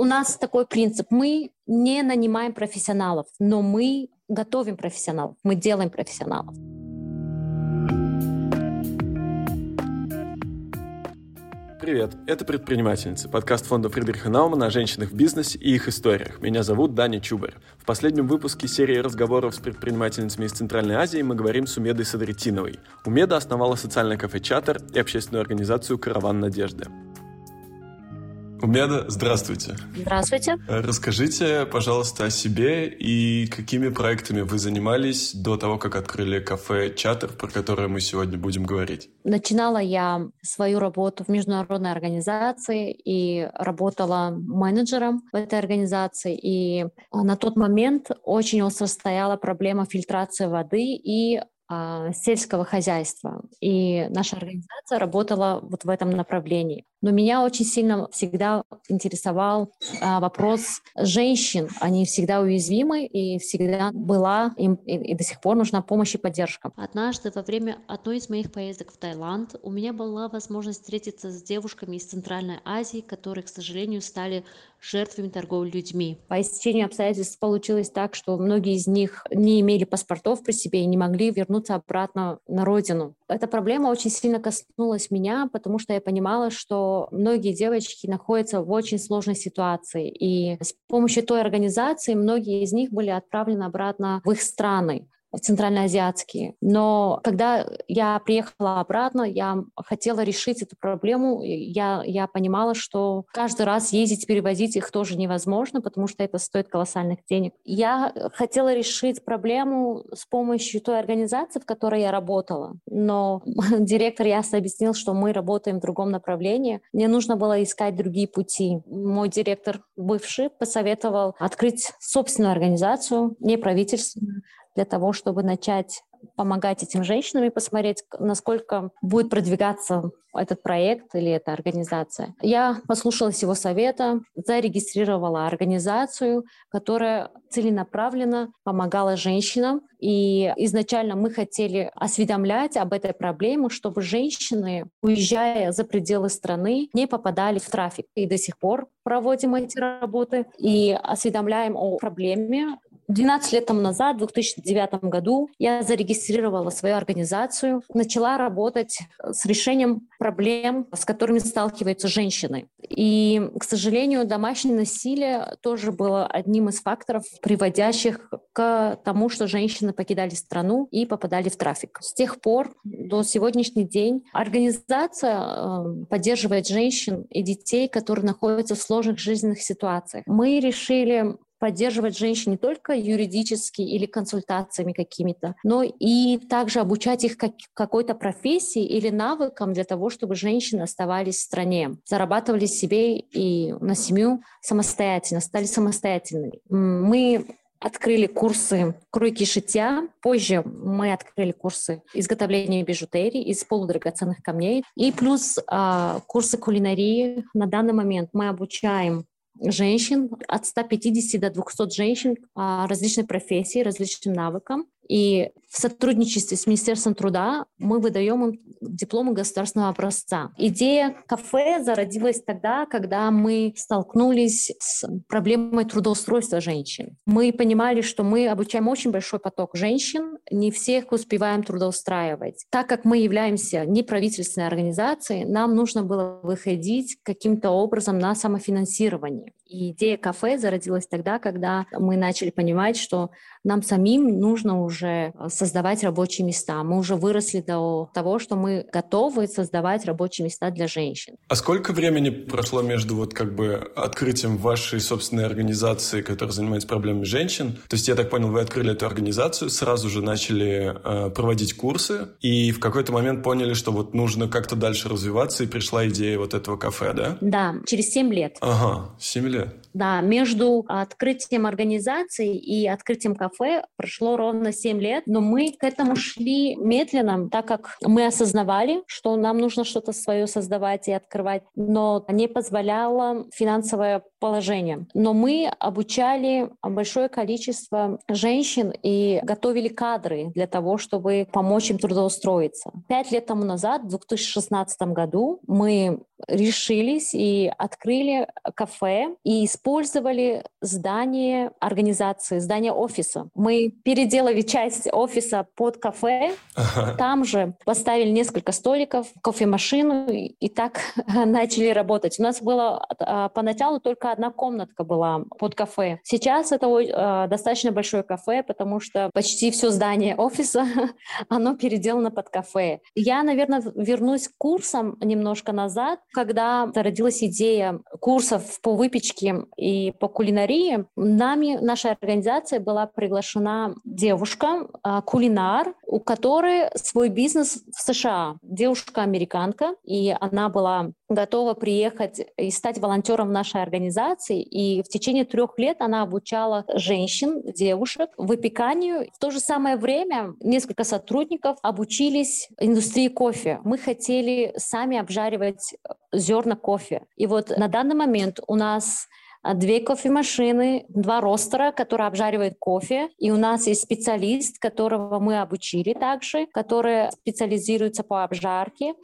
У нас такой принцип. Мы не нанимаем профессионалов, но мы готовим профессионалов, мы делаем профессионалов. Привет, это «Предпринимательницы», подкаст фонда Фридриха Наумана о женщинах в бизнесе и их историях. Меня зовут Даня Чубарь. В последнем выпуске серии разговоров с предпринимательницами из Центральной Азии мы говорим с Умедой Садритиновой. Умеда основала социальное кафе «Чатер» и общественную организацию «Караван надежды». Умеда, здравствуйте. Здравствуйте. Расскажите, пожалуйста, о себе и какими проектами вы занимались до того, как открыли кафе «Чатер», про которое мы сегодня будем говорить. Начинала я свою работу в международной организации и работала менеджером в этой организации. И на тот момент очень остро стояла проблема фильтрации воды и а, сельского хозяйства. И наша организация работала вот в этом направлении. Но меня очень сильно всегда интересовал а, вопрос женщин. Они всегда уязвимы, и всегда была им и, и до сих пор нужна помощь и поддержка. Однажды во время одной из моих поездок в Таиланд у меня была возможность встретиться с девушками из Центральной Азии, которые, к сожалению, стали жертвами торговли людьми. По истечению обстоятельств получилось так, что многие из них не имели паспортов при себе и не могли вернуться обратно на родину. Эта проблема очень сильно коснулась меня, потому что я понимала, что многие девочки находятся в очень сложной ситуации. И с помощью той организации многие из них были отправлены обратно в их страны центральноазиатские. Но когда я приехала обратно, я хотела решить эту проблему. Я, я понимала, что каждый раз ездить, перевозить их тоже невозможно, потому что это стоит колоссальных денег. Я хотела решить проблему с помощью той организации, в которой я работала. Но директор ясно объяснил, что мы работаем в другом направлении. Мне нужно было искать другие пути. Мой директор бывший посоветовал открыть собственную организацию, неправительственную, для того, чтобы начать помогать этим женщинам и посмотреть, насколько будет продвигаться этот проект или эта организация. Я послушалась его совета, зарегистрировала организацию, которая целенаправленно помогала женщинам. И изначально мы хотели осведомлять об этой проблеме, чтобы женщины, уезжая за пределы страны, не попадали в трафик. И до сих пор проводим эти работы и осведомляем о проблеме 12 лет тому назад, в 2009 году, я зарегистрировала свою организацию, начала работать с решением проблем, с которыми сталкиваются женщины. И, к сожалению, домашнее насилие тоже было одним из факторов, приводящих к тому, что женщины покидали страну и попадали в трафик. С тех пор до сегодняшний день организация э, поддерживает женщин и детей, которые находятся в сложных жизненных ситуациях. Мы решили поддерживать женщин не только юридически или консультациями какими-то, но и также обучать их как, какой-то профессии или навыкам для того, чтобы женщины оставались в стране, зарабатывали себе и на семью самостоятельно, стали самостоятельными. Мы открыли курсы кройки шитья. Позже мы открыли курсы изготовления бижутерии из полудрагоценных камней. И плюс а, курсы кулинарии. На данный момент мы обучаем женщин, от 150 до 200 женщин различной профессии, различным навыкам. И в сотрудничестве с Министерством труда мы выдаем им дипломы государственного образца. Идея кафе зародилась тогда, когда мы столкнулись с проблемой трудоустройства женщин. Мы понимали, что мы обучаем очень большой поток женщин, не всех успеваем трудоустраивать. Так как мы являемся неправительственной организацией, нам нужно было выходить каким-то образом на самофинансирование. И идея кафе зародилась тогда, когда мы начали понимать, что нам самим нужно уже создавать рабочие места. Мы уже выросли до того, что мы готовы создавать рабочие места для женщин. А сколько времени прошло между вот как бы открытием вашей собственной организации, которая занимается проблемами женщин? То есть, я так понял, вы открыли эту организацию, сразу же начали э, проводить курсы, и в какой-то момент поняли, что вот нужно как-то дальше развиваться, и пришла идея вот этого кафе, да? Да, через 7 лет. Ага, 7 лет лет? Да, между открытием организации и открытием кафе прошло ровно 7 лет, но мы к этому шли медленно, так как мы осознавали, что нам нужно что-то свое создавать и открывать, но не позволяло финансовое положение. Но мы обучали большое количество женщин и готовили кадры для того, чтобы помочь им трудоустроиться. Пять лет тому назад, в 2016 году, мы решились и открыли кафе и использовали здание организации, здание офиса. Мы переделали часть офиса под кафе, ага. там же поставили несколько столиков, кофемашину и, так начали работать. У нас было а, поначалу только одна комнатка была под кафе. Сейчас это а, достаточно большое кафе, потому что почти все здание офиса, оно переделано под кафе. Я, наверное, вернусь к курсам немножко назад, когда родилась идея курсов по выпечке и по кулинарии. Нами, нашей организацией была приглашена девушка, а, кулинар, у которой свой бизнес в США. Девушка-американка, и она была готова приехать и стать волонтером нашей организации. И в течение трех лет она обучала женщин, девушек выпеканию. В то же самое время несколько сотрудников обучились индустрии кофе. Мы хотели сами обжаривать зерна кофе. И вот на данный момент у нас две кофемашины, два ростера, которые обжаривают кофе. И у нас есть специалист, которого мы обучили также, который специализируется по обжарке.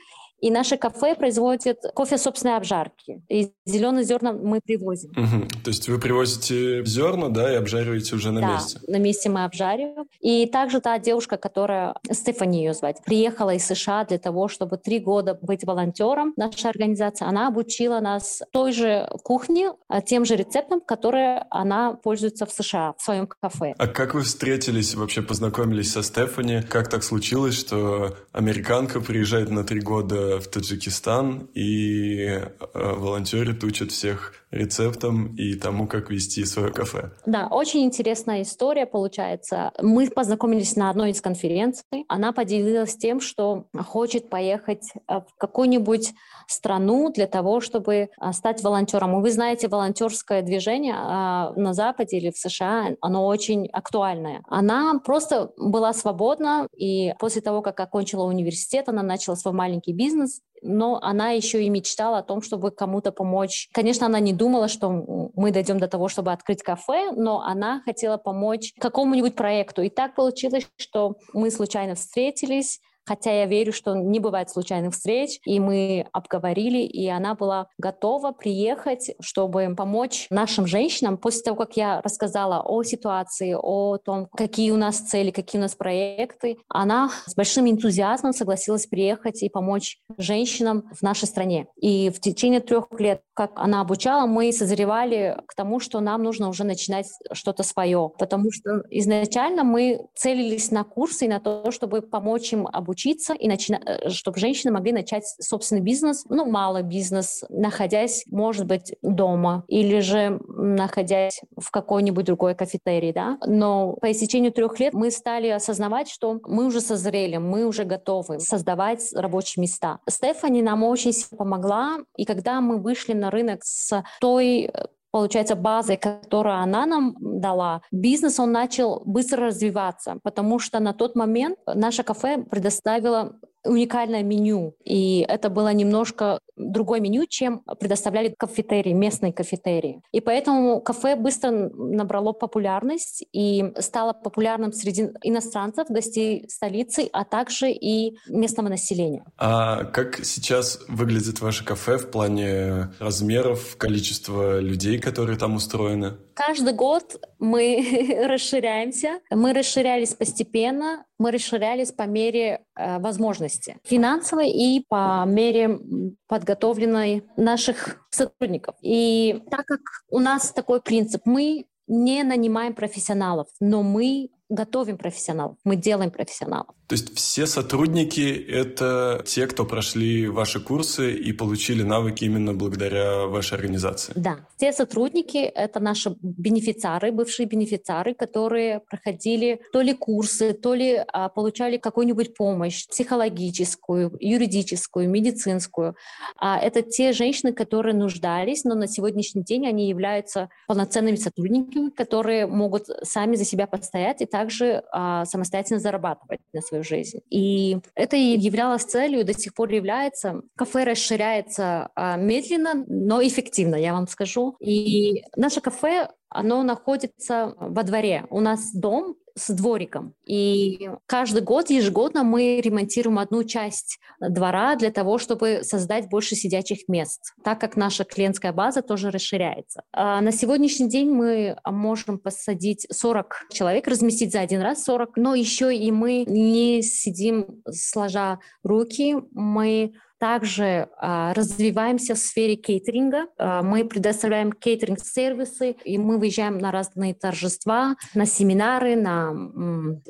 И наше кафе производит кофе собственной обжарки. И зеленые зерна мы привозим. Угу. То есть вы привозите зерна, да, и обжариваете уже на да, месте? на месте мы обжариваем. И также та девушка, которая, Стефани ее звать, приехала из США для того, чтобы три года быть волонтером нашей организации. Она обучила нас той же кухне, а, тем же рецептам, которые она пользуется в США, в своем кафе. А как вы встретились, вообще познакомились со Стефани? Как так случилось, что американка приезжает на три года в Таджикистан и э, волонтеры учат всех рецептам и тому, как вести свое кафе. Да, очень интересная история получается. Мы познакомились на одной из конференций. Она поделилась тем, что хочет поехать э, в какую-нибудь страну для того, чтобы э, стать волонтером. И вы знаете, волонтерское движение на Западе или в США, оно очень актуальное. Она просто была свободна, и после того, как окончила университет, она начала свой маленький бизнес, но она еще и мечтала о том, чтобы кому-то помочь. Конечно, она не думала, что мы дойдем до того, чтобы открыть кафе, но она хотела помочь какому-нибудь проекту. И так получилось, что мы случайно встретились, Хотя я верю, что не бывает случайных встреч, и мы обговорили, и она была готова приехать, чтобы помочь нашим женщинам после того, как я рассказала о ситуации, о том, какие у нас цели, какие у нас проекты. Она с большим энтузиазмом согласилась приехать и помочь женщинам в нашей стране. И в течение трех лет, как она обучала, мы созревали к тому, что нам нужно уже начинать что-то свое, потому что изначально мы целились на курсы и на то, чтобы помочь им обучиться учиться, и начина... Э, чтобы женщины могли начать собственный бизнес, ну, малый бизнес, находясь, может быть, дома или же находясь в какой-нибудь другой кафетерии, да. Но по истечению трех лет мы стали осознавать, что мы уже созрели, мы уже готовы создавать рабочие места. Стефани нам очень сильно помогла, и когда мы вышли на рынок с той э, получается, базой, которую она нам дала, бизнес, он начал быстро развиваться, потому что на тот момент наше кафе предоставило уникальное меню. И это было немножко другое меню, чем предоставляли кафетерии, местные кафетерии. И поэтому кафе быстро набрало популярность и стало популярным среди иностранцев, гостей столицы, а также и местного населения. А как сейчас выглядит ваше кафе в плане размеров, количества людей, которые там устроены? Каждый год мы расширяемся. Мы расширялись постепенно, мы расширялись по мере возможности финансовой и по мере подготовленной наших сотрудников. И так как у нас такой принцип, мы не нанимаем профессионалов, но мы готовим профессионалов, мы делаем профессионалов. То есть все сотрудники — это те, кто прошли ваши курсы и получили навыки именно благодаря вашей организации? Да. Все сотрудники — это наши бенефициары, бывшие бенефициары, которые проходили то ли курсы, то ли а, получали какую-нибудь помощь психологическую, юридическую, медицинскую. А, это те женщины, которые нуждались, но на сегодняшний день они являются полноценными сотрудниками, которые могут сами за себя постоять и также а, самостоятельно зарабатывать на свою жизнь. И это и являлось целью, и до сих пор является. Кафе расширяется а, медленно, но эффективно, я вам скажу. И наше кафе оно находится во дворе. У нас дом с двориком. И каждый год, ежегодно мы ремонтируем одну часть двора для того, чтобы создать больше сидячих мест, так как наша клиентская база тоже расширяется. А на сегодняшний день мы можем посадить 40 человек, разместить за один раз 40, но еще и мы не сидим сложа руки, мы также а, развиваемся в сфере кейтеринга. А, мы предоставляем кейтеринг-сервисы, и мы выезжаем на разные торжества, на семинары, на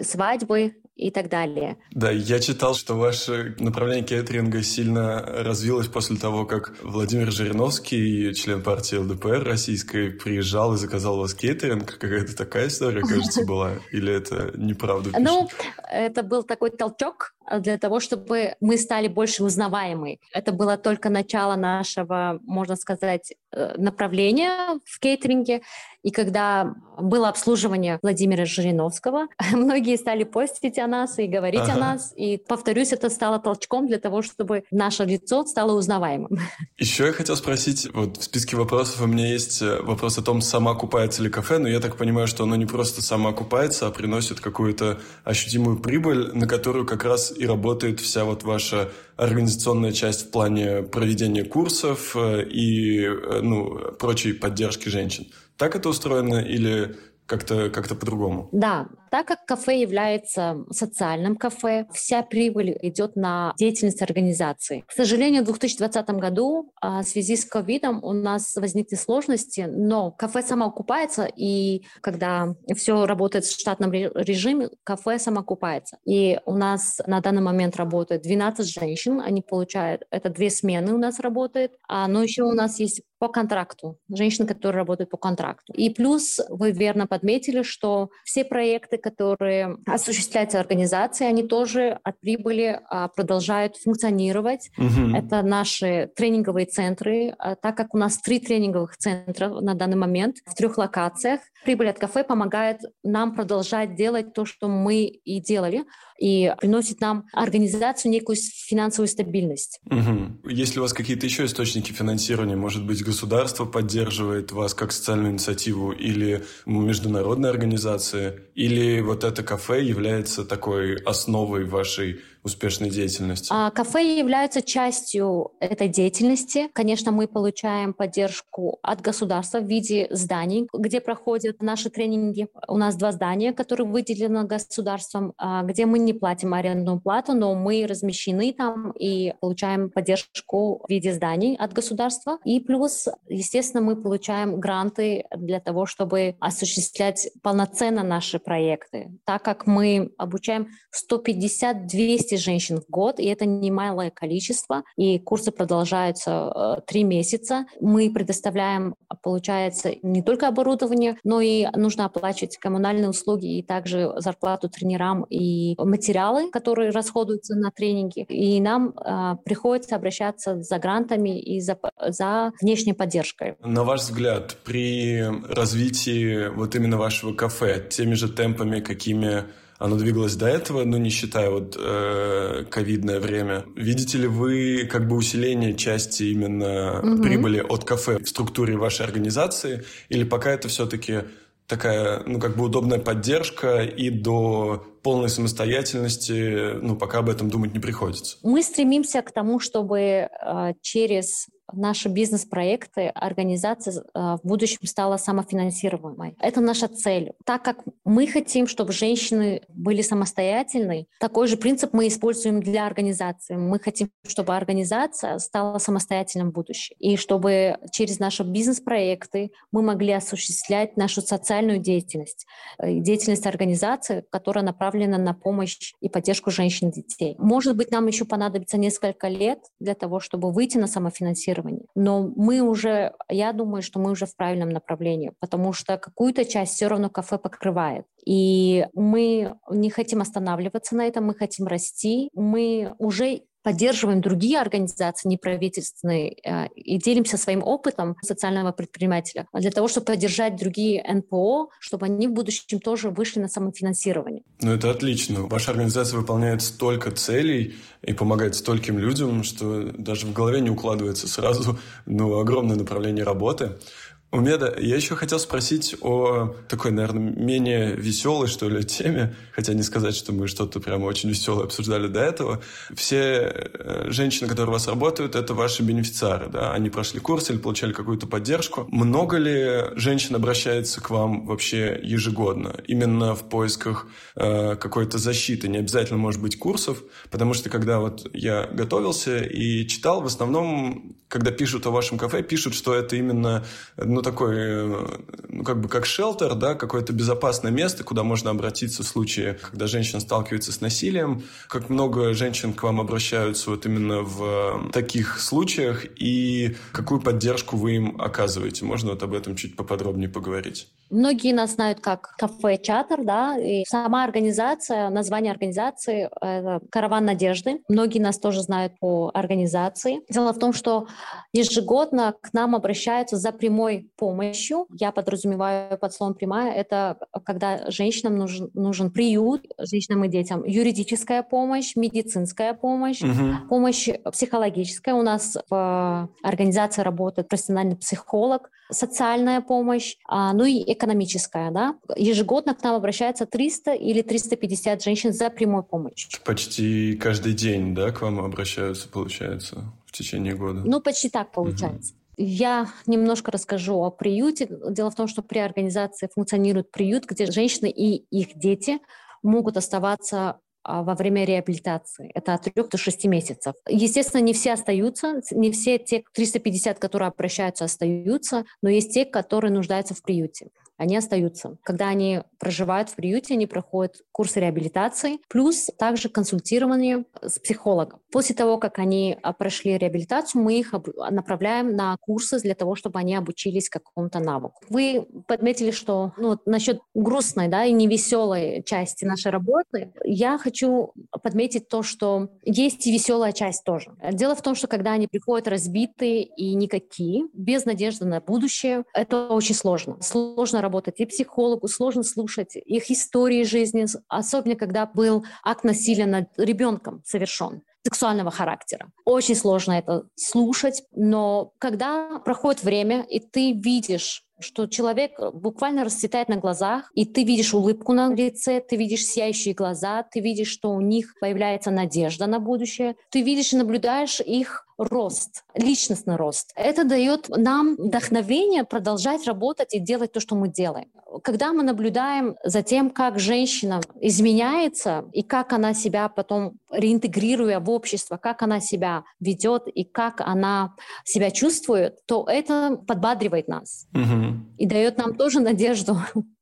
свадьбы и так далее. Да, я читал, что ваше направление кейтеринга сильно развилось после того, как Владимир Жириновский, член партии ЛДПР российской, приезжал и заказал у вас кейтеринг. Какая-то такая история, кажется, была? Или это неправда? Ну, это был такой толчок для того, чтобы мы стали больше узнаваемы. Это было только начало нашего, можно сказать, э, направления в кейтеринге. И когда было обслуживание Владимира Жириновского, многие стали постить о нас и говорить ага. о нас. И, повторюсь, это стало толчком для того, чтобы наше лицо стало узнаваемым. Еще я хотел спросить, вот в списке вопросов у меня есть э, вопрос о том, сама окупается ли кафе, но я так понимаю, что оно не просто само окупается, а приносит какую-то ощутимую прибыль, на которую как раз и работает вся вот ваша организационная часть в плане проведения курсов э, и э, ну, прочей поддержки женщин. Так это устроено или как-то как по-другому? Да, так как кафе является социальным кафе, вся прибыль идет на деятельность организации. К сожалению, в 2020 году а, в связи с ковидом у нас возникли сложности, но кафе самоокупается, и когда все работает в штатном режиме, кафе самоокупается. И у нас на данный момент работает 12 женщин, они получают, это две смены у нас работает, а, но еще у нас есть по контракту, женщины, которые работают по контракту. И плюс вы верно подметили, что все проекты, которые осуществляются организацией, они тоже от прибыли а, продолжают функционировать. Угу. Это наши тренинговые центры, а, так как у нас три тренинговых центра на данный момент в трех локациях. Прибыль от кафе помогает нам продолжать делать то, что мы и делали, и приносит нам организацию некую финансовую стабильность. Угу. Есть ли у вас какие-то еще источники финансирования? Может быть, государство поддерживает вас как социальную инициативу или международная организация? Или вот это кафе является такой основой вашей успешной деятельности? А, кафе являются частью этой деятельности. Конечно, мы получаем поддержку от государства в виде зданий, где проходят наши тренинги. У нас два здания, которые выделены государством, а, где мы не платим арендную плату, но мы размещены там и получаем поддержку в виде зданий от государства. И плюс, естественно, мы получаем гранты для того, чтобы осуществлять полноценно наши проекты, так как мы обучаем 150-200 200 женщин в год, и это немалое количество, и курсы продолжаются э, три месяца. Мы предоставляем, получается, не только оборудование, но и нужно оплачивать коммунальные услуги и также зарплату тренерам и материалы, которые расходуются на тренинги. И нам э, приходится обращаться за грантами и за, за внешней поддержкой. На ваш взгляд, при развитии вот именно вашего кафе теми же темпами, какими оно двигалось до этого, но не считая вот э, ковидное время. Видите ли вы как бы усиление части именно угу. прибыли от кафе в структуре вашей организации, или пока это все-таки такая, ну, как бы удобная поддержка и до полной самостоятельности, ну, пока об этом думать не приходится. Мы стремимся к тому, чтобы э, через наши бизнес-проекты, организация э, в будущем стала самофинансируемой. Это наша цель. Так как мы хотим, чтобы женщины были самостоятельны, такой же принцип мы используем для организации. Мы хотим, чтобы организация стала самостоятельным в будущем. И чтобы через наши бизнес-проекты мы могли осуществлять нашу социальную деятельность, э, деятельность организации, которая направлена на помощь и поддержку женщин и детей. Может быть, нам еще понадобится несколько лет для того, чтобы выйти на самофинансирование, финансирования. Но мы уже, я думаю, что мы уже в правильном направлении, потому что какую-то часть все равно кафе покрывает. И мы не хотим останавливаться на этом, мы хотим расти. Мы уже поддерживаем другие организации неправительственные э, и делимся своим опытом социального предпринимателя для того, чтобы поддержать другие НПО, чтобы они в будущем тоже вышли на самофинансирование. Ну, это отлично. Ваша организация выполняет столько целей и помогает стольким людям, что даже в голове не укладывается сразу ну, огромное направление работы. Умеда, я еще хотел спросить о такой, наверное, менее веселой, что ли, теме, хотя не сказать, что мы что-то прямо очень веселое обсуждали до этого. Все э, женщины, которые у вас работают, это ваши бенефициары, да? Они прошли курс или получали какую-то поддержку. Много ли женщин обращается к вам вообще ежегодно? Именно в поисках э, какой-то защиты, не обязательно, может быть, курсов, потому что когда вот я готовился и читал, в основном, когда пишут о вашем кафе, пишут, что это именно, ну, такой, э, ну, как бы как шелтер, да, какое-то безопасное место, куда можно обратиться в случае, когда женщина сталкивается с насилием. Как много женщин к вам обращаются вот именно в таких случаях и какую поддержку вы им оказываете? Можно вот об этом чуть поподробнее поговорить? Многие нас знают как кафе Чатер, да, и сама организация, название организации это Караван Надежды. Многие нас тоже знают по организации. Дело в том, что ежегодно к нам обращаются за прямой помощью. Я подразумеваю под словом прямая, это когда женщинам нужен, нужен приют, женщинам и детям, юридическая помощь, медицинская помощь, угу. помощь психологическая. У нас в организации работает профессиональный психолог, социальная помощь, а, ну и экономическая. Да? Ежегодно к нам обращается 300 или 350 женщин за прямой помощью. Почти каждый день да, к вам обращаются, получается, в течение года? Ну, почти так получается. Угу. Я немножко расскажу о приюте. Дело в том, что при организации функционирует приют, где женщины и их дети могут оставаться а, во время реабилитации. Это от 3 до 6 месяцев. Естественно, не все остаются, не все те 350, которые обращаются, остаются, но есть те, которые нуждаются в приюте они остаются. Когда они проживают в приюте, они проходят курс реабилитации, плюс также консультирование с психологом. После того, как они а, прошли реабилитацию, мы их направляем на курсы для того, чтобы они обучились какому-то навыку. Вы подметили, что ну, насчет грустной да, и невеселой части нашей работы, я хочу подметить то, что есть и веселая часть тоже. Дело в том, что когда они приходят разбитые и никакие, без надежды на будущее, это очень сложно. Сложно работать и психологу, сложно слушать их истории жизни, особенно когда был акт насилия над ребенком совершен сексуального характера. Очень сложно это слушать, но когда проходит время, и ты видишь что человек буквально расцветает на глазах, и ты видишь улыбку на лице, ты видишь сияющие глаза, ты видишь, что у них появляется надежда на будущее, ты видишь и наблюдаешь их рост, личностный рост. Это дает нам вдохновение продолжать работать и делать то, что мы делаем. Когда мы наблюдаем за тем, как женщина изменяется и как она себя потом реинтегрируя в общество, как она себя ведет и как она себя чувствует, то это подбадривает нас угу. И дает нам тоже надежду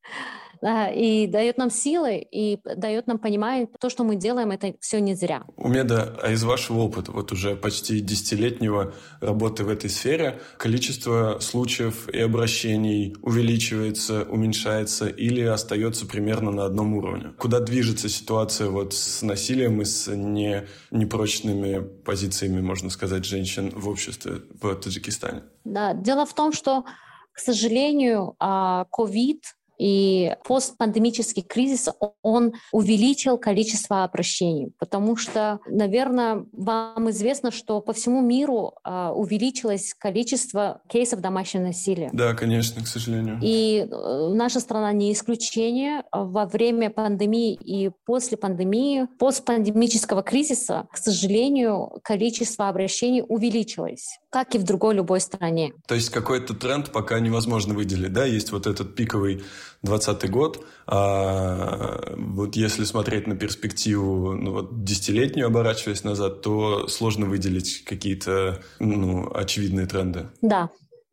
и дает нам силы, и дает нам понимание, то, что мы делаем, это все не зря. Умеда, а из вашего опыта, вот уже почти десятилетнего работы в этой сфере, количество случаев и обращений увеличивается, уменьшается или остается примерно на одном уровне? Куда движется ситуация вот с насилием и с не, непрочными позициями, можно сказать, женщин в обществе в Таджикистане? Да, дело в том, что к сожалению, COVID и постпандемический кризис, он увеличил количество обращений, потому что, наверное, вам известно, что по всему миру а, увеличилось количество кейсов домашнего насилия. Да, конечно, к сожалению. И э, наша страна не исключение. Во время пандемии и после пандемии, постпандемического кризиса, к сожалению, количество обращений увеличилось, как и в другой любой стране. То есть какой-то тренд пока невозможно выделить, да? Есть вот этот пиковый 2020 год. А вот если смотреть на перспективу ну, вот десятилетнюю, оборачиваясь назад, то сложно выделить какие-то ну, очевидные тренды. Да,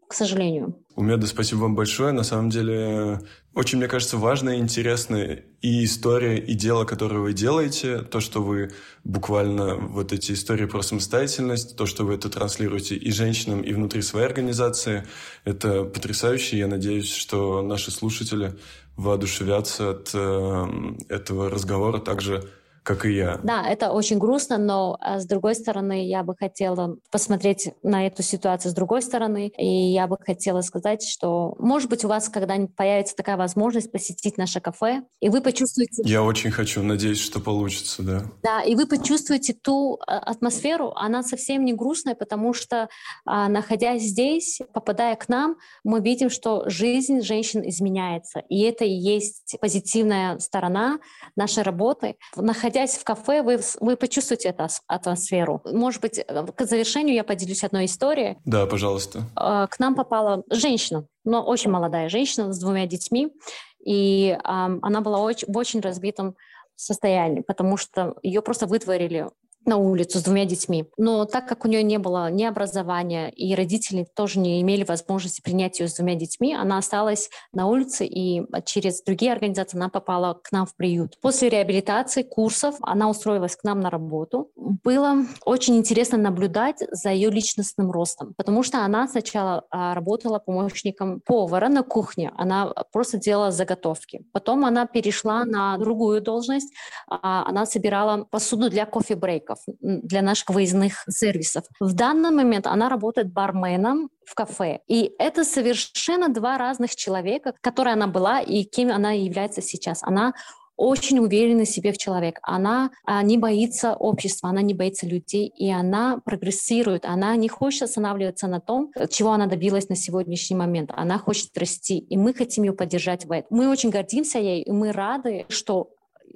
к сожалению. Умеда, спасибо вам большое. На самом деле, очень, мне кажется, важная и интересная и история, и дело, которое вы делаете, то, что вы буквально вот эти истории про самостоятельность, то, что вы это транслируете и женщинам, и внутри своей организации, это потрясающе. Я надеюсь, что наши слушатели воодушевятся от э, этого разговора так же, как и я. Да, это очень грустно, но а, с другой стороны, я бы хотела посмотреть на эту ситуацию с другой стороны, и я бы хотела сказать, что, может быть, у вас когда-нибудь появится такая возможность посетить наше кафе, и вы почувствуете... Я очень хочу, надеюсь, что получится, да. Да, и вы почувствуете ту а, атмосферу, она совсем не грустная, потому что, а, находясь здесь, попадая к нам, мы видим, что жизнь женщин изменяется, и это и есть позитивная сторона нашей работы. Находясь в кафе, вы, вы почувствуете эту атмосферу. Может быть, э, к завершению я поделюсь одной историей. Да, пожалуйста. А, к нам попала женщина, но очень молодая женщина с двумя детьми, и она была очень, в очень разбитом состоянии, потому что ее просто вытворили на улицу с двумя детьми. Но так как у нее не было ни образования, и родители тоже не имели возможности принять ее с двумя детьми, она осталась на улице, и через другие организации она попала к нам в приют. После реабилитации, курсов, она устроилась к нам на работу. Было очень интересно наблюдать за ее личностным ростом, потому что она сначала а, работала помощником повара на кухне, она просто делала заготовки. Потом она перешла на другую должность, а, она собирала посуду для кофе-брейков для наших выездных сервисов. В данный момент она работает барменом в кафе. И это совершенно два разных человека, которые она была и кем она является сейчас. Она очень уверена в себе в человек. Она а, не боится общества, она не боится людей, и она прогрессирует. Она не хочет останавливаться на том, чего она добилась на сегодняшний момент. Она хочет расти, и мы хотим ее поддержать в этом. Мы очень гордимся ей, и мы рады, что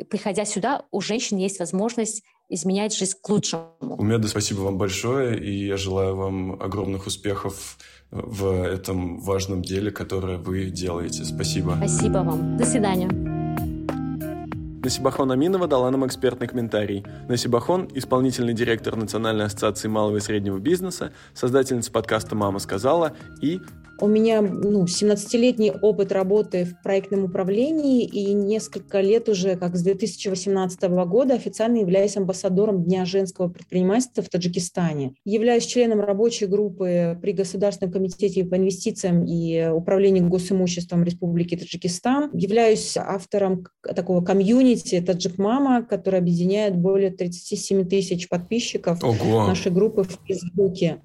приходя сюда, у женщин есть возможность изменять жизнь к лучшему. Умеда, спасибо вам большое, и я желаю вам огромных успехов в этом важном деле, которое вы делаете. Спасибо. Спасибо вам. До свидания. Насибахон Аминова дала нам экспертный комментарий. Насибахон – исполнительный директор Национальной ассоциации малого и среднего бизнеса, создательница подкаста «Мама сказала» и у меня ну, 17-летний опыт работы в проектном управлении и несколько лет уже, как с 2018 года, официально являюсь амбассадором Дня женского предпринимательства в Таджикистане. Являюсь членом рабочей группы при Государственном комитете по инвестициям и управлению госимуществом Республики Таджикистан. Являюсь автором такого комьюнити «Таджик Мама», который объединяет более 37 тысяч подписчиков Ого. нашей группы в Фейсбуке.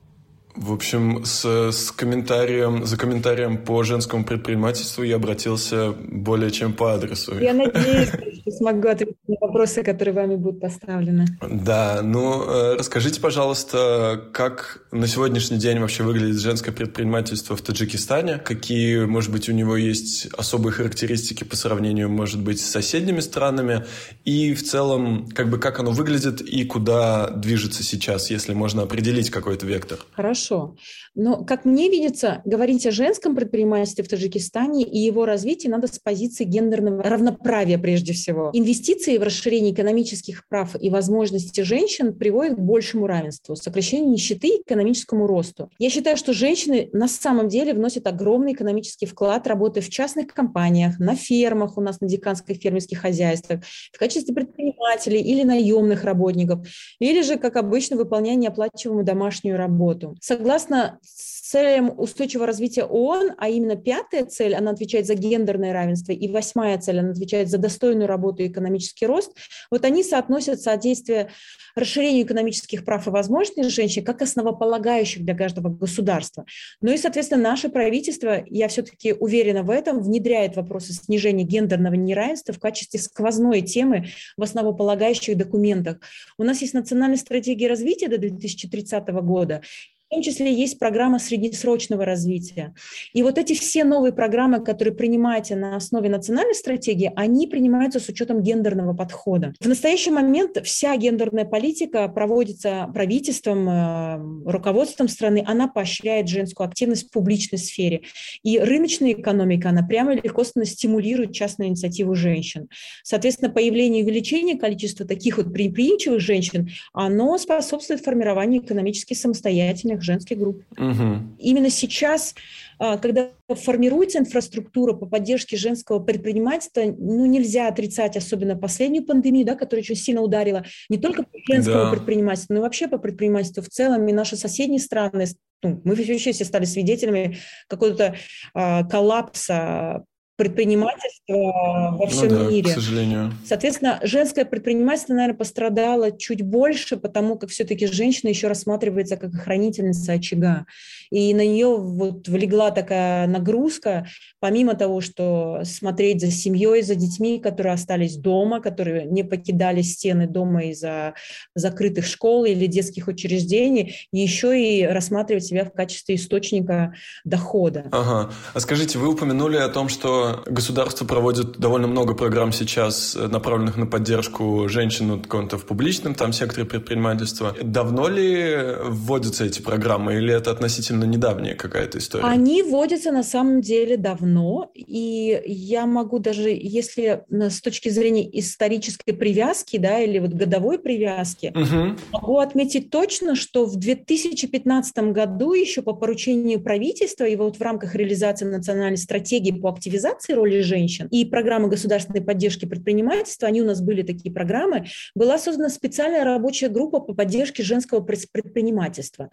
В общем, с, с комментарием, за комментарием по женскому предпринимательству я обратился более чем по адресу. Я надеюсь, что смогу ответить на вопросы, которые вами будут поставлены. Да, ну э, расскажите, пожалуйста, как на сегодняшний день вообще выглядит женское предпринимательство в Таджикистане? Какие, может быть, у него есть особые характеристики по сравнению, может быть, с соседними странами? И в целом, как бы, как оно выглядит и куда движется сейчас, если можно определить какой-то вектор? Хорошо хорошо. Но, как мне видится, говорить о женском предпринимательстве в Таджикистане и его развитии надо с позиции гендерного равноправия прежде всего. Инвестиции в расширение экономических прав и возможностей женщин приводят к большему равенству, сокращению нищеты и экономическому росту. Я считаю, что женщины на самом деле вносят огромный экономический вклад, работая в частных компаниях, на фермах у нас, на деканских фермерских хозяйствах, в качестве предпринимателей или наемных работников, или же, как обычно, выполняя неоплачиваемую домашнюю работу. Согласно целям устойчивого развития ООН, а именно пятая цель, она отвечает за гендерное равенство, и восьмая цель, она отвечает за достойную работу и экономический рост, вот они соотносят содействие расширению экономических прав и возможностей женщин как основополагающих для каждого государства. Ну и, соответственно, наше правительство, я все-таки уверена в этом, внедряет вопросы снижения гендерного неравенства в качестве сквозной темы в основополагающих документах. У нас есть национальная стратегия развития до 2030 года, в том числе есть программа среднесрочного развития. И вот эти все новые программы, которые принимаете на основе национальной стратегии, они принимаются с учетом гендерного подхода. В настоящий момент вся гендерная политика проводится правительством, э, руководством страны, она поощряет женскую активность в публичной сфере. И рыночная экономика, она прямо легко стимулирует частную инициативу женщин. Соответственно, появление и увеличение количества таких вот предприимчивых женщин, оно способствует формированию экономически самостоятельных разных женских групп. Угу. Именно сейчас, а, когда формируется инфраструктура по поддержке женского предпринимательства, ну, нельзя отрицать, особенно последнюю пандемию, да, которая очень сильно ударила не только по женскому да. предпринимательству, но и вообще по предпринимательству в целом. И наши соседние страны, ну, мы вообще все стали свидетелями какого-то э, коллапса предпринимательства во всем ну да, мире. К сожалению. Соответственно, женское предпринимательство, наверное, пострадало чуть больше, потому как все-таки женщина еще рассматривается как хранительница очага. И на нее вот влегла такая нагрузка, помимо того, что смотреть за семьей, за детьми, которые остались дома, которые не покидали стены дома из-за закрытых школ или детских учреждений, еще и рассматривать себя в качестве источника дохода. Ага. А скажите, вы упомянули о том, что государство проводит довольно много программ сейчас, э, направленных на поддержку женщин вот, в публичном там секторе предпринимательства. Давно ли вводятся эти программы или это относительно недавняя какая-то история? Они вводятся на самом деле давно, и я могу даже, если с точки зрения исторической привязки, да, или вот годовой привязки, угу. могу отметить точно, что в 2015 году еще по поручению правительства и вот в рамках реализации национальной стратегии по активизации активизации роли женщин и программы государственной поддержки предпринимательства, они у нас были такие программы, была создана специальная рабочая группа по поддержке женского предпринимательства.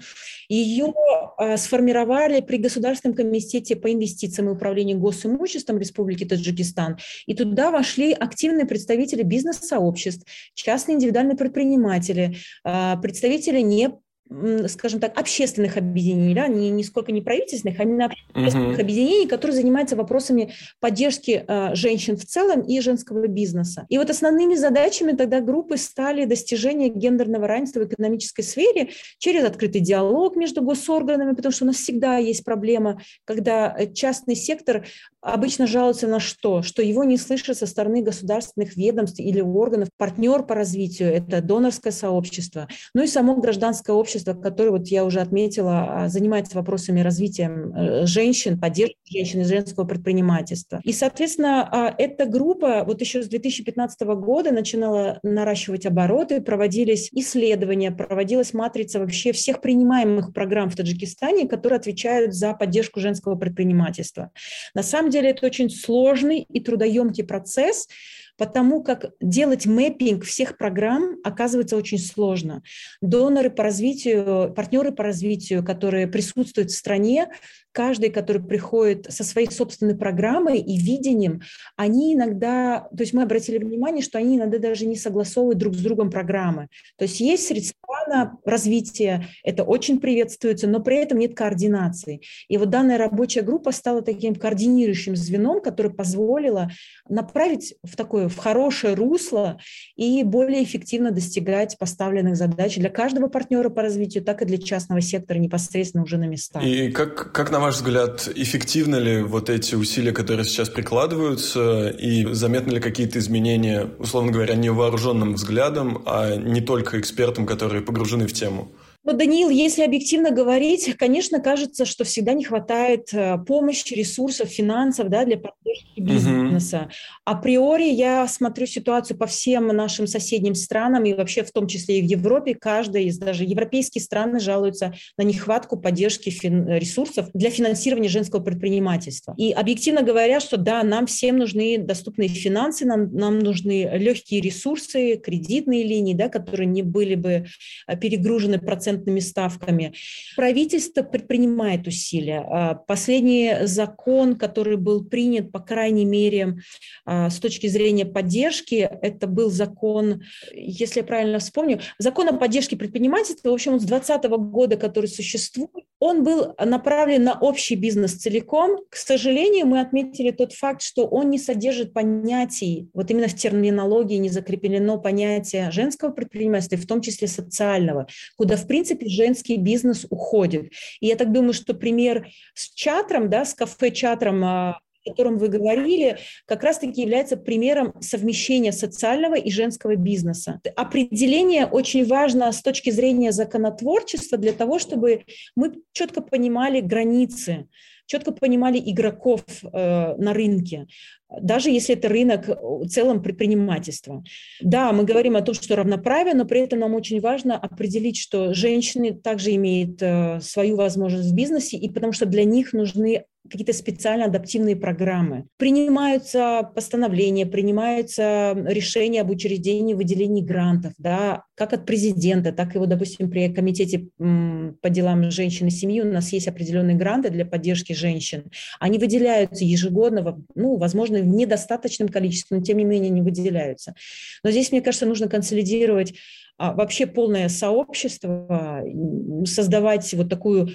Ее а, сформировали при Государственном комитете по инвестициям и управлению госимуществом Республики Таджикистан. И туда вошли активные представители бизнес-сообществ, частные индивидуальные предприниматели, а, представители не скажем так, общественных объединений, да, не, не сколько не правительственных, а именно общественных uh-huh. объединений, которые занимаются вопросами поддержки э, женщин в целом и женского бизнеса. И вот основными задачами тогда группы стали достижение гендерного равенства в экономической сфере через открытый диалог между госорганами, потому что у нас всегда есть проблема, когда частный сектор обычно жалуется на что? Что его не слышат со стороны государственных ведомств или органов. Партнер по развитию – это донорское сообщество, ну и само гражданское общество общество, которое, вот я уже отметила, а, занимается вопросами развития э, женщин, поддержки женщин и женского предпринимательства. И, соответственно, а, эта группа вот еще с 2015 года начинала наращивать обороты, проводились исследования, проводилась матрица вообще всех принимаемых программ в Таджикистане, которые отвечают за поддержку женского предпринимательства. На самом деле это очень сложный и трудоемкий процесс, потому как делать мэппинг всех программ оказывается очень сложно. Доноры по развитию, партнеры по развитию, которые присутствуют в стране, каждый, который приходит со своей собственной программой и видением, они иногда, то есть мы обратили внимание, что они иногда даже не согласовывают друг с другом программы. То есть есть средства на развитие, это очень приветствуется, но при этом нет координации. И вот данная рабочая группа стала таким координирующим звеном, которое позволило направить в такое, в хорошее русло и более эффективно достигать поставленных задач для каждого партнера по развитию, так и для частного сектора непосредственно уже на местах. И как, как на ваш взгляд, эффективны ли вот эти усилия, которые сейчас прикладываются, и заметны ли какие-то изменения, условно говоря, невооруженным взглядом, а не только экспертам, которые погружены в тему? Ну, Даниил, если объективно говорить, конечно, кажется, что всегда не хватает э, помощи, ресурсов, финансов да, для поддержки бизнеса. Uh-huh. Априори я смотрю ситуацию по всем нашим соседним странам, и вообще в том числе и в Европе, каждая из даже европейские страны жалуются на нехватку поддержки фин- ресурсов для финансирования женского предпринимательства. И объективно говоря, что да, нам всем нужны доступные финансы, нам, нам нужны легкие ресурсы, кредитные линии, да, которые не были бы э, перегружены процентами процентными ставками. Правительство предпринимает усилия. А, последний закон, который был принят, по крайней мере, а, с точки зрения поддержки, это был закон, если я правильно вспомню, закон о поддержке предпринимательства, в общем, с 2020 года, который существует, он был направлен на общий бизнес целиком. К сожалению, мы отметили тот факт, что он не содержит понятий, вот именно в терминологии не закреплено понятие женского предпринимательства, в том числе социального, куда, в принципе, женский бизнес уходит. И я так думаю, что пример с чатром, да, с кафе-чатром а, о котором вы говорили, как раз-таки является примером совмещения социального и женского бизнеса. Определение очень важно с точки зрения законотворчества для того, чтобы мы четко понимали границы четко понимали игроков э, на рынке. Даже если это рынок в целом предпринимательства. Да, мы говорим о том, что равноправие, но при этом нам очень важно определить, что женщины также имеют э, свою возможность в бизнесе, и потому что для них нужны какие-то специально адаптивные программы. Принимаются постановления, принимаются решения об учреждении выделении грантов, да, как от президента, так и, вот, допустим, при комитете по делам женщин и семьи у нас есть определенные гранты для поддержки женщин. Они выделяются ежегодно, ну, возможно, в недостаточном количестве, но тем не менее они выделяются. Но здесь, мне кажется, нужно консолидировать а, вообще полное сообщество, создавать вот такую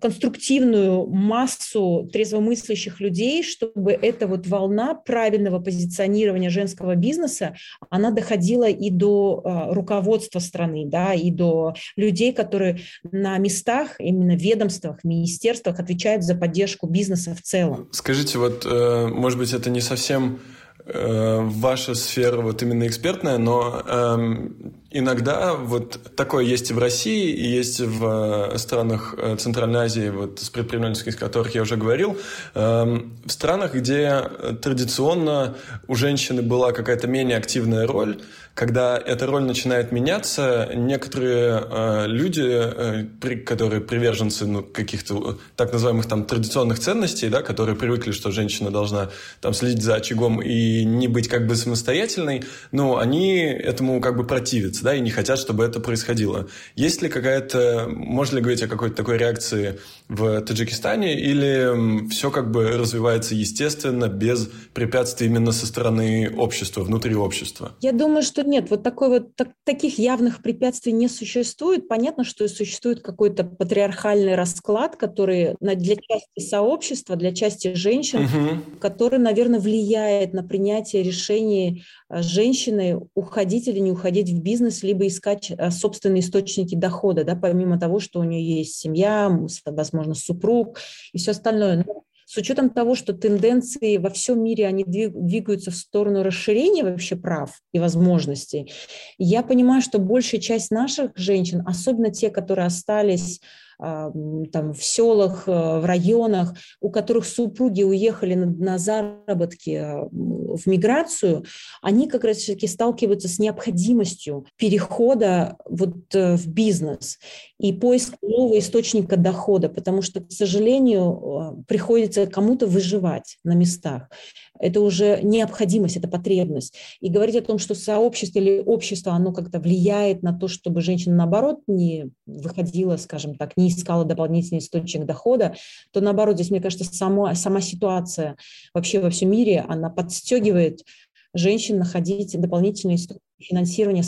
конструктивную массу трезвомыслящих людей, чтобы эта вот волна правильного позиционирования женского бизнеса, она доходила и до э, руководства страны, да, и до людей, которые на местах, именно ведомствах, министерствах отвечают за поддержку бизнеса в целом. Скажите, вот, э, может быть, это не совсем э, ваша сфера вот именно экспертная, но эм, Иногда вот такое есть и в России, и есть в э, странах э, Центральной Азии, вот с предпринимательскими, с которых я уже говорил, эм, в странах, где традиционно у женщины была какая-то менее активная роль, когда эта роль начинает меняться, некоторые э, люди, э, которые приверженцы ну, каких-то так называемых там традиционных ценностей, да, которые привыкли, что женщина должна там следить за очагом и не быть как бы самостоятельной, ну, они этому как бы противятся, да, и не хотят, чтобы это происходило. Есть ли какая-то, можно ли говорить о какой-то такой реакции в Таджикистане, или все как бы развивается естественно, без препятствий именно со стороны общества, внутри общества? Я думаю, что нет, вот такой вот так, таких явных препятствий не существует. Понятно, что существует какой-то патриархальный расклад, который для части сообщества, для части женщин, угу. который, наверное, влияет на принятие решений женщины уходить или не уходить в бизнес, либо искать а, собственные источники дохода, да, помимо того, что у нее есть семья, возможно, супруг и все остальное. Но с учетом того, что тенденции во всем мире, они двигаются в сторону расширения вообще прав и возможностей, я понимаю, что большая часть наших женщин, особенно те, которые остались там, в селах, э, в районах, у которых супруги уехали на, на заработки э, в миграцию, они как раз таки сталкиваются с необходимостью перехода вот э, в бизнес и поиск нового источника дохода, потому что, к сожалению, приходится кому-то выживать на местах. Это уже необходимость, это потребность. И говорить о том, что сообщество или общество, оно как-то влияет на то, чтобы женщина, наоборот, не выходила, скажем так, не искала дополнительный источник дохода, то наоборот, здесь, мне кажется, само, сама ситуация вообще во всем мире, она подстегивает женщин находить дополнительные источники финансирования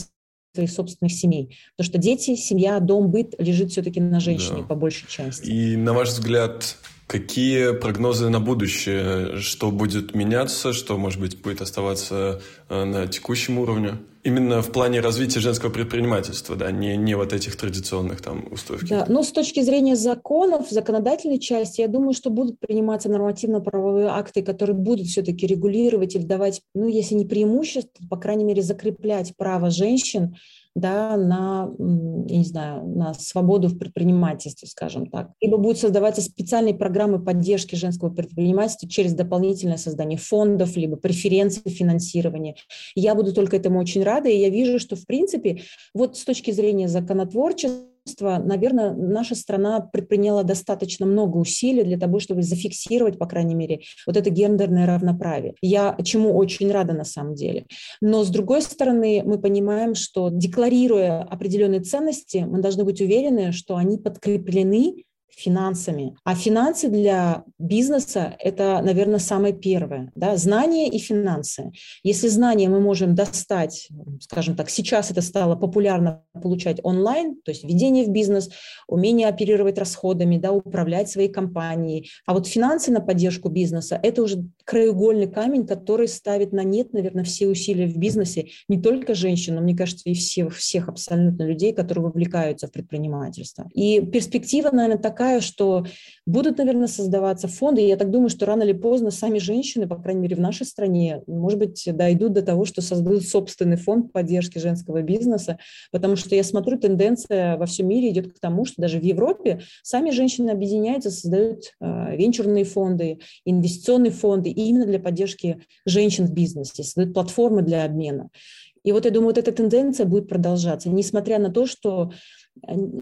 своих собственных семей. Потому что дети, семья, дом, быт лежит все-таки на женщине да. по большей части. И на ваш взгляд, Какие прогнозы на будущее? Что будет меняться? Что, может быть, будет оставаться э, на текущем уровне? Именно в плане развития женского предпринимательства, да, не, не вот этих традиционных там устоев. Да, но с точки зрения законов, законодательной части, я думаю, что будут приниматься нормативно-правовые акты, которые будут все-таки регулировать или давать, ну, если не преимущество, по крайней мере, закреплять право женщин да, на, я не знаю, на свободу в предпринимательстве, скажем так. Либо будут создаваться специальные программы поддержки женского предпринимательства через дополнительное создание фондов, либо преференции финансирования. Я буду только этому очень рада, и я вижу, что, в принципе, вот с точки зрения законотворчества, наверное, наша страна предприняла достаточно много усилий для того, чтобы зафиксировать, по крайней мере, вот это гендерное равноправие. Я чему очень рада на самом деле. Но с другой стороны, мы понимаем, что декларируя определенные ценности, мы должны быть уверены, что они подкреплены финансами. А финансы для бизнеса – это, наверное, самое первое. Да? Знания и финансы. Если знания мы можем достать, скажем так, сейчас это стало популярно получать онлайн, то есть введение в бизнес, умение оперировать расходами, да, управлять своей компанией. А вот финансы на поддержку бизнеса – это уже краеугольный камень, который ставит на нет, наверное, все усилия в бизнесе, не только женщин, но, мне кажется, и всех, всех абсолютно людей, которые вовлекаются в предпринимательство. И перспектива, наверное, такая, такая, что будут, наверное, создаваться фонды. И я так думаю, что рано или поздно сами женщины, по крайней мере, в нашей стране, может быть, дойдут до того, что создадут собственный фонд поддержки женского бизнеса, потому что я смотрю, тенденция во всем мире идет к тому, что даже в Европе сами женщины объединяются, создают э, венчурные фонды, инвестиционные фонды, именно для поддержки женщин в бизнесе, создают платформы для обмена. И вот я думаю, вот эта тенденция будет продолжаться, несмотря на то, что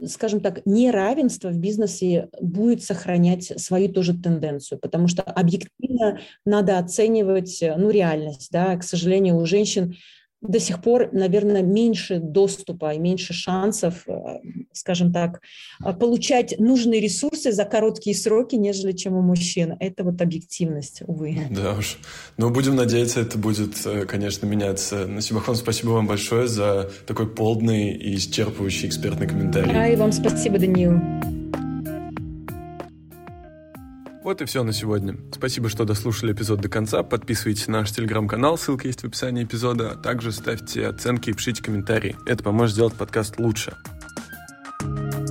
скажем так, неравенство в бизнесе будет сохранять свою тоже тенденцию, потому что объективно надо оценивать ну, реальность. Да? К сожалению, у женщин до сих пор, наверное, меньше доступа и меньше шансов, э, скажем так, э, получать нужные ресурсы за короткие сроки, нежели чем у мужчин. Это вот объективность, увы. Да уж. Но ну, будем надеяться, это будет, э, конечно, меняться. Насимахон, спасибо вам большое за такой полный и исчерпывающий экспертный комментарий. А, и вам спасибо, Даниил. Вот и все на сегодня. Спасибо, что дослушали эпизод до конца. Подписывайтесь на наш телеграм-канал, ссылка есть в описании эпизода. А также ставьте оценки и пишите комментарии. Это поможет сделать подкаст лучше. thank you